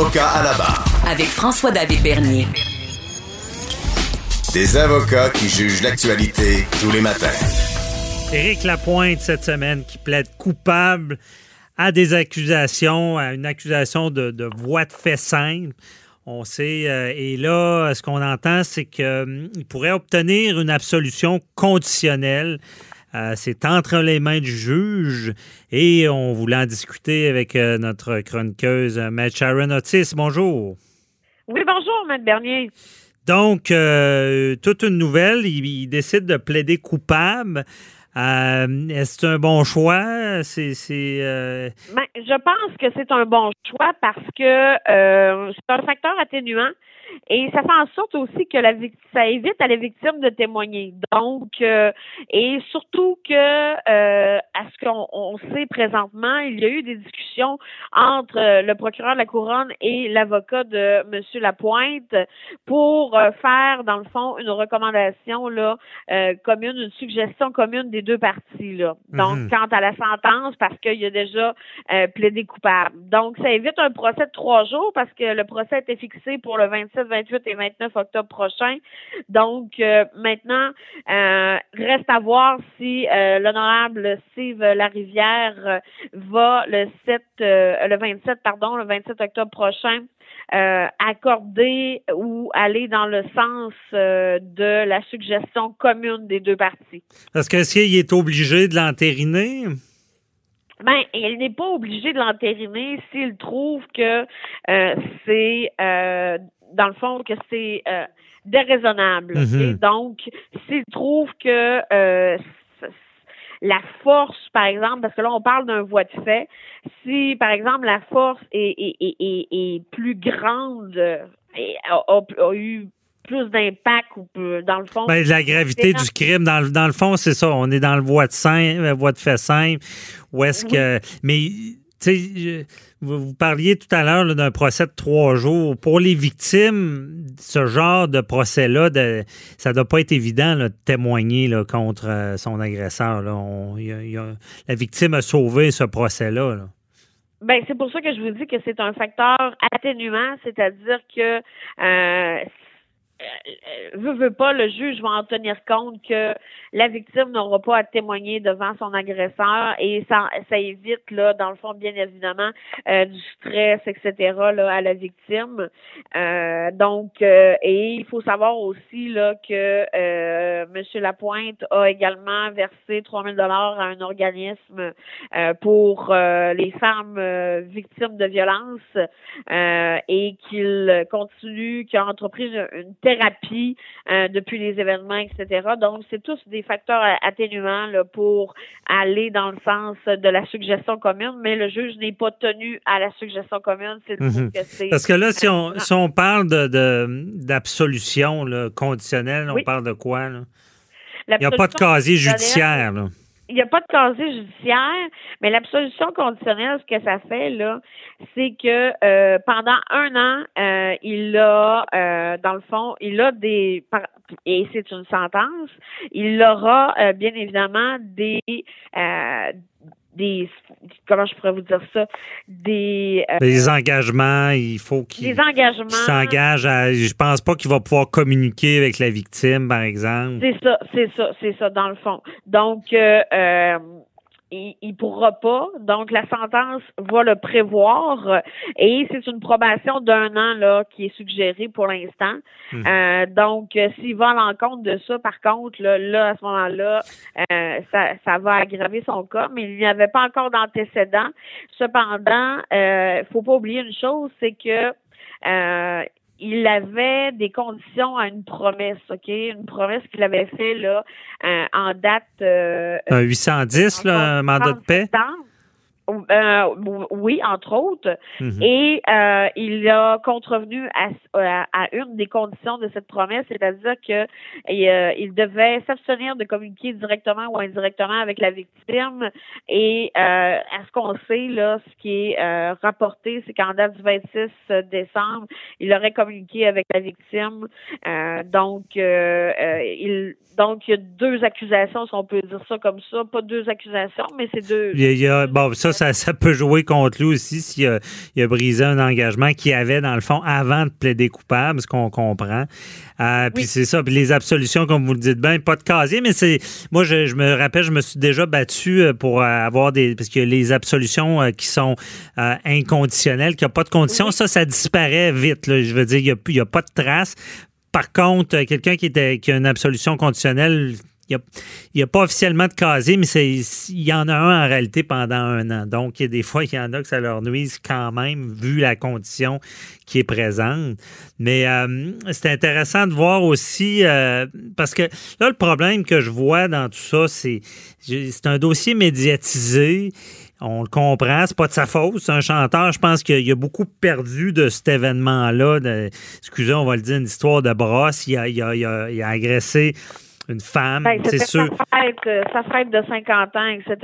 Avocat à la barre. Avec François-David Bernier. Des avocats qui jugent l'actualité tous les matins. Éric Lapointe, cette semaine, qui plaide coupable à des accusations, à une accusation de, de voie de fait simple. On sait, euh, et là, ce qu'on entend, c'est qu'il pourrait obtenir une absolution conditionnelle. Euh, c'est entre les mains du juge et on voulait en discuter avec euh, notre chroniqueuse, euh, Matt Sharon Otis. Bonjour. Oui, bonjour, Matt Bernier. Donc, euh, toute une nouvelle, il, il décide de plaider coupable. Est-ce c'est un bon choix? C'est, Ben, je pense que c'est un bon choix parce que c'est un facteur atténuant et ça fait en sorte aussi que la ça évite à la victime de témoigner. Donc, euh, et surtout que euh, à ce qu'on on sait présentement, il y a eu des discussions entre euh, le procureur de la couronne et l'avocat de Monsieur Lapointe pour euh, faire, dans le fond, une recommandation là euh, commune, une suggestion commune des deux parties là. Donc, Mhm. quant à la sentence, parce qu'il y a déjà euh, plaidé coupable. Donc, ça évite un procès de trois jours parce que le procès était fixé pour le 27, 28 et 29 octobre prochain. Donc, euh, maintenant, euh, reste à voir si euh, l'honorable Steve Larivière va le 7, euh, le 27, pardon, le 27 octobre prochain euh, accorder ou aller dans le sens euh, de la suggestion commune des deux parties. Parce que s'il est obligé de l'entériner, Ben, il n'est pas obligé de l'entériner s'il trouve que euh, c'est dans le fond que c'est euh, déraisonnable. Mhm. Donc, s'il trouve que euh, la force, par exemple, parce que là on parle d'un voie de fait, si par exemple la force est, est, est, est, plus grande et a, a- a eu plus d'impact ou dans le fond. ben, la gravité du crime, dans, le- dans le fond, c'est ça. On est dans le voie de, simple, euh, voie de fait simple. Où est-ce que. Mais, vous, parliez tout à l'heure d'un procès de trois jours. Pour les victimes, ce genre de procès-là, ça doit pas être évident de témoigner contre euh, son agresseur. la victime a sauvé ce procès-là. là. Ben, c'est pour ça que je vous dis que c'est un facteur atténuant, c'est-à-dire que euh, euh, veut, veut pas, le juge va en tenir compte que la victime n'aura pas à témoigner devant son agresseur et ça, ça évite, là, dans le fond, bien évidemment, euh, du stress, etc., là, à la victime. Euh, donc, euh, et il faut savoir aussi, là, que euh, M. Lapointe a également versé 3000 dollars à un organisme euh, pour euh, les femmes euh, victimes de violences euh, et qu'il continue, qu'il a entrepris une, une thérapie euh, depuis les événements, etc. Donc, c'est tous des facteurs a- atténuants là, pour aller dans le sens de la suggestion commune, mais le juge n'est pas tenu à la suggestion commune. Mhm. que Parce que là, si on, si on parle de, de- d'absolution conditionnelle, on Oui. parle de quoi? là? Il n'y a pas de casier judiciaire. Là. Il n'y a pas de casier judiciaire, mais l'absolution conditionnelle, ce que ça fait, là, c'est que euh, pendant un an, euh, il a, euh, dans le fond, il a des et c'est une sentence, il aura euh, bien évidemment des euh, des comment je pourrais vous dire ça, des euh, Les engagements, il faut qu'il des engagements. qu'il s'engage à. Je pense pas qu'il va pouvoir communiquer avec la victime, par exemple. C'est ça, c'est ça, c'est ça, dans le fond. Donc, euh, euh, il, il pourra pas. Donc, la sentence va le prévoir et c'est une probation d'un an là qui est suggérée pour l'instant. Mhm. Euh, donc, euh, s'il va à l'encontre de ça, par contre, là, là à ce moment-là, euh, ça, ça va aggraver son cas, mais il n'y avait pas encore d'antécédent. Cependant, euh, faut pas oublier une chose, c'est que euh, il avait des conditions à une promesse, OK? Une promesse qu'il avait fait là euh, en date euh, Un 810, là, un mandat de paix? septembre. Euh, oui, entre autres. Mhm. Et euh, il a contrevenu à, à, à une des conditions de cette promesse, c'est-à-dire que euh, il devait s'abstenir de communiquer directement ou indirectement avec la victime. Et euh, à ce qu'on sait, là, ce qui est euh, rapporté, c'est qu'en date du 26 décembre, il aurait communiqué avec la victime. Euh, donc, euh, euh, il donc il y a deux accusations, si on peut dire ça comme ça. Pas deux accusations, mais c'est deux. Il y a- il y a- bon, ça, ça, ça peut jouer contre lui aussi s'il a, il a brisé un engagement qu'il avait, dans le fond, avant de plaider coupable, ce qu'on comprend. Euh, Puis c'est ça. Puis les absolutions, comme vous le dites bien, pas de casier, mais c'est. Moi, je, je me rappelle, je me suis déjà battu euh, pour euh, avoir des. Parce que les absolutions qui sont euh, inconditionnelles, qui n'ont pas de conditions, ça, ça disparaît vite. là. Je veux dire, il n'y a, a pas de traces. Par contre, quelqu'un qui, était, qui a une absolution conditionnelle, n'y a, pas officiellement de casier, mais il y en a un en réalité pendant un an. Donc, il a des fois, il y en a que ça leur nuise quand même, vu la condition qui est présente. Mais euh, c'est intéressant de voir aussi, euh, parce que là, le problème que je vois dans tout ça, c'est, c'est un dossier médiatisé. On le comprend, c'est pas de sa faute. C'est un chanteur. Je pense qu'il a beaucoup perdu de cet événement-là. Excusez, on va le dire, une histoire de brosse. Il a, il a- il a- il a agressé une femme. Ben, c'est sûr. sa fête, euh, sa fête de 50 ans, etc.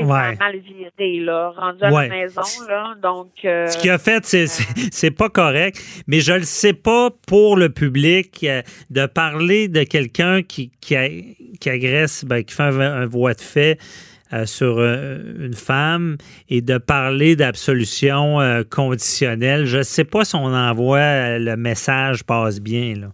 Il Ouais. mal viré, là, rendu à Ouais. la maison, là. Donc, euh, Ce qu'il a fait, c'est- c'est c'est pas correct, mais je le sais pas pour le public euh, de parler de quelqu'un qui, qui, qui agresse, ben, qui fait un, un voie de fait euh, sur euh, une femme et de parler d'absolution euh, conditionnelle. Je sais pas si on envoie euh, le message passe bien. Là.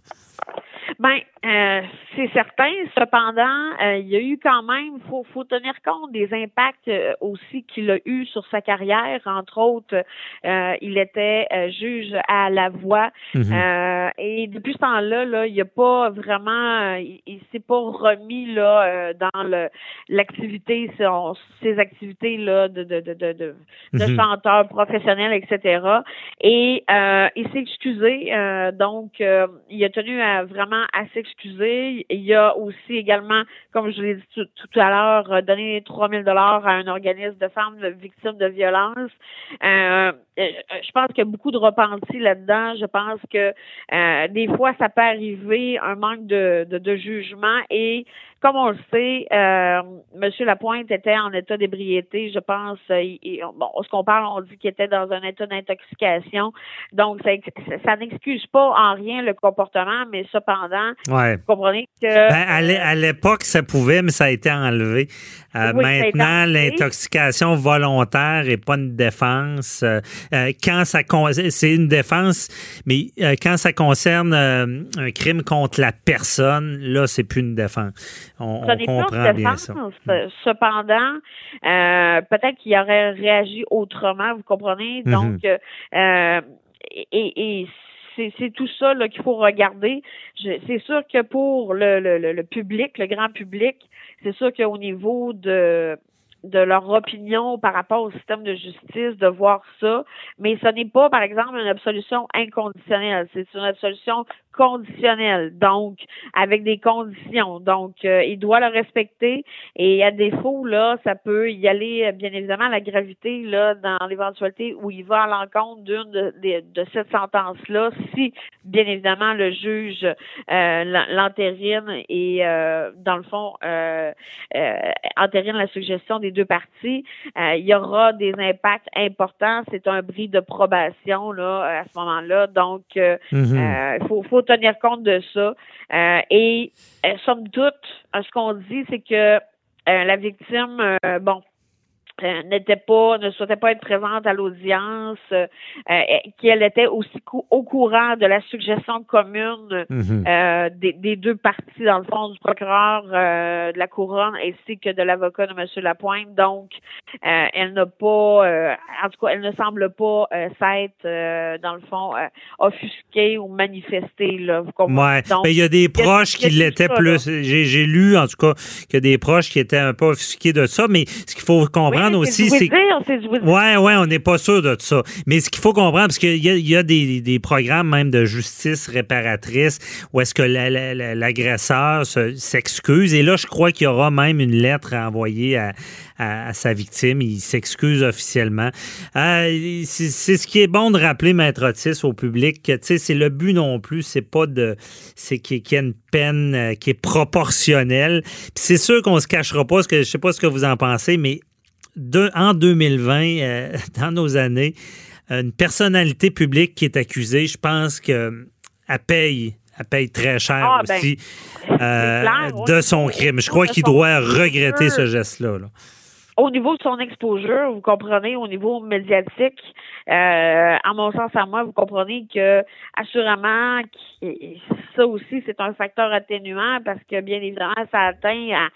Ben, euh, c'est certain. Cependant, euh, il y a eu quand même, faut, faut tenir compte des impacts euh, aussi qu'il a eu sur sa carrière. Entre autres, euh, il était euh, juge à la voix. Mhm. Euh, et depuis ce temps-là, là, il n'y a pas vraiment, il, il s'est pas remis là euh, dans le l'activité, ses activités là de de de de, de, de Mhm. chanteur professionnel, etc. Et euh, il s'est excusé, euh, donc euh, il a tenu à vraiment à s'excuser. Il a aussi également, comme je l'ai dit tout, tout à l'heure, euh, donné 3000 dollars à un organisme de femmes victimes de violences. Euh, euh, je pense qu'il y a beaucoup de repenti là-dedans. Je pense que des fois, ça peut arriver un manque de, de, jugement et comme on le sait, euh, Monsieur Lapointe était en état d'ébriété, je pense. il- il- bon, ce qu'on parle, on dit qu'il était dans un état d'intoxication. Donc, ça, ça n'excuse pas en rien le comportement, mais cependant. Vous comprenez que Ben, à l'é- à l'époque, ça pouvait, mais ça a été enlevé. Euh, Oui, maintenant, l'intoxication volontaire n'est pas une défense. Euh, euh, quand ça c'est une défense, mais euh, quand ça concerne un crime contre la personne, là, c'est plus une défense. On, Ça on comprend bien défense. ça. Cependant, peut-être qu'il aurait réagi autrement, vous comprenez? Mhm. Donc, et, et c'est, tout ça qu'il faut regarder. C'est sûr que pour le public, le grand public, c'est sûr qu'au niveau de de leur opinion par rapport au système de justice, de voir ça, mais ce n'est pas, par exemple, une absolution inconditionnelle, c'est une absolution conditionnelle, donc avec des conditions. Donc, euh, il doit le respecter et à défaut, là, ça peut y aller, euh, bien évidemment, la gravité, là, dans l'éventualité où il va à l'encontre d'une de, de, de cette sentence-là, si, bien évidemment, le juge euh, l'en- l'entérine et, euh, dans le fond, euh, euh, entérine la suggestion des deux parties, euh, il y aura des impacts importants. C'est un bris de probation, là, à ce moment-là. Donc, euh, Mhm. euh, Il faut, faut tenir compte de ça. Euh, et euh, somme toute, ce qu'on dit, c'est que euh, la victime, euh, bon, euh, n'était pas, ne souhaitait pas être présente à l'audience, euh, euh, qu'elle était aussi cou- au courant de la suggestion commune Mhm. euh, des, des deux parties, dans le fond, du procureur euh, de la couronne ainsi que de l'avocat de M. Lapointe. Donc, euh, elle n'a pas, euh, en tout cas, elle ne semble pas s'être, euh, dans le fond, euh, offusquée ou manifestée. Là, vous comprenez? Ouais. Donc, Ben, il y a des proches qui l'étaient plus. J'ai j'ai lu, en tout cas, qu'il y a des proches qui étaient un peu offusqués de ça, mais ce qu'il faut comprendre, comprendre aussi, c'est. Ouais, ouais, on n'est pas sûr de ça. Mais ce qu'il faut comprendre, parce qu'il y a, y a des, des programmes même de justice réparatrice où est-ce que la- la- la- l'agresseur se- s'excuse. Et là, je crois qu'il y aura même une lettre à envoyer à, à- à sa victime. Il s'excuse officiellement. Euh, c'est ce qui est bon de rappeler, Maître Otis, au public, que tu sais, c'est le but non plus, c'est pas de. C'est qu'il y ait une peine euh, qui est proportionnelle. C'est sûr qu'on se cachera pas, parce que je sais pas ce que vous en pensez, mais de- en 2020, euh, dans nos années, une personnalité publique qui est accusée, je pense que elle paye, elle paye très cher Ah, ben, aussi euh, clair, de son crime. Je crois qu'il doit regretter ce geste-là. là. Au niveau de son exposure, vous comprenez, au niveau médiatique, euh, à mon sens à moi, vous comprenez que assurément ça aussi c'est un facteur atténuant parce que bien évidemment ça atteint à,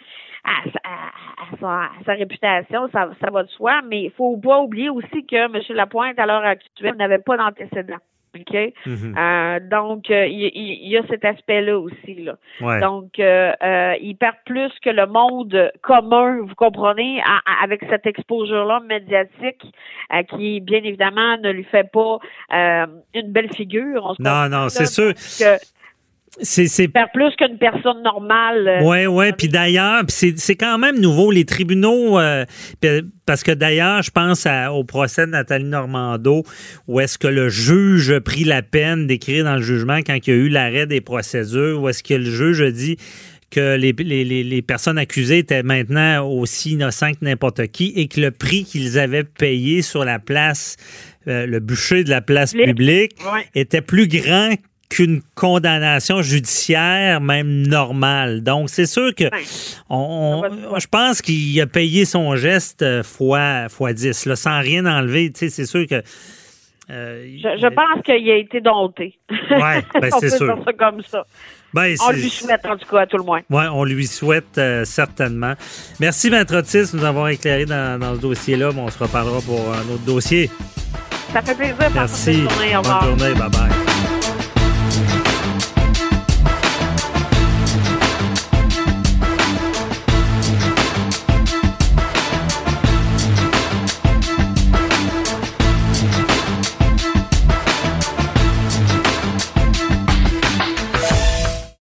à, à- à sa, à sa réputation, ça, ça va de soi, mais il faut pas oublier aussi que M. Lapointe, à l'heure actuelle, n'avait pas d'antécédent. OK? Mhm. Euh, donc, euh, il il y, a cet aspect-là aussi. Là. Ouais. Donc, euh, euh, il perd plus que le monde commun, vous comprenez, à- à- avec cette exposure-là médiatique euh, qui, bien évidemment, ne lui fait pas euh, une belle figure. On se non, non, c'est sûr. que C'est perd plus qu'une personne normale. euh, Oui, oui. Puis d'ailleurs, c'est c'est quand même nouveau. Les tribunaux, euh, puis- parce que d'ailleurs, je pense à- au procès de Nathalie Normando, où est-ce que le juge a pris la peine d'écrire dans le jugement quand il y a eu l'arrêt des procédures, où est-ce que le juge a dit que les, les- les- personnes accusées étaient maintenant aussi innocents que n'importe qui et que le prix qu'ils avaient payé sur la place, euh, le bûcher de la place publique, Ouais. était plus grand qu'une condamnation judiciaire, même normale. Donc, c'est sûr que on, je pense qu'il a payé son geste euh, fois, fois 10, là, sans rien enlever. Tu sais, c'est sûr que. euh, Je, je pense qu'il a été dompté. Ouais, ben, c'est sûr. dire ça comme ça. ben, On lui souhaite, en tout cas, à tout le moins. Ouais, on lui souhaite euh, certainement. Merci, Maître Otis, de nous avoir éclairé dans, dans ce dossier-là. on se reparlera pour un autre dossier. Ça fait plaisir. Merci. bonne journée. Au Bonne revoir. journée. Bye bye.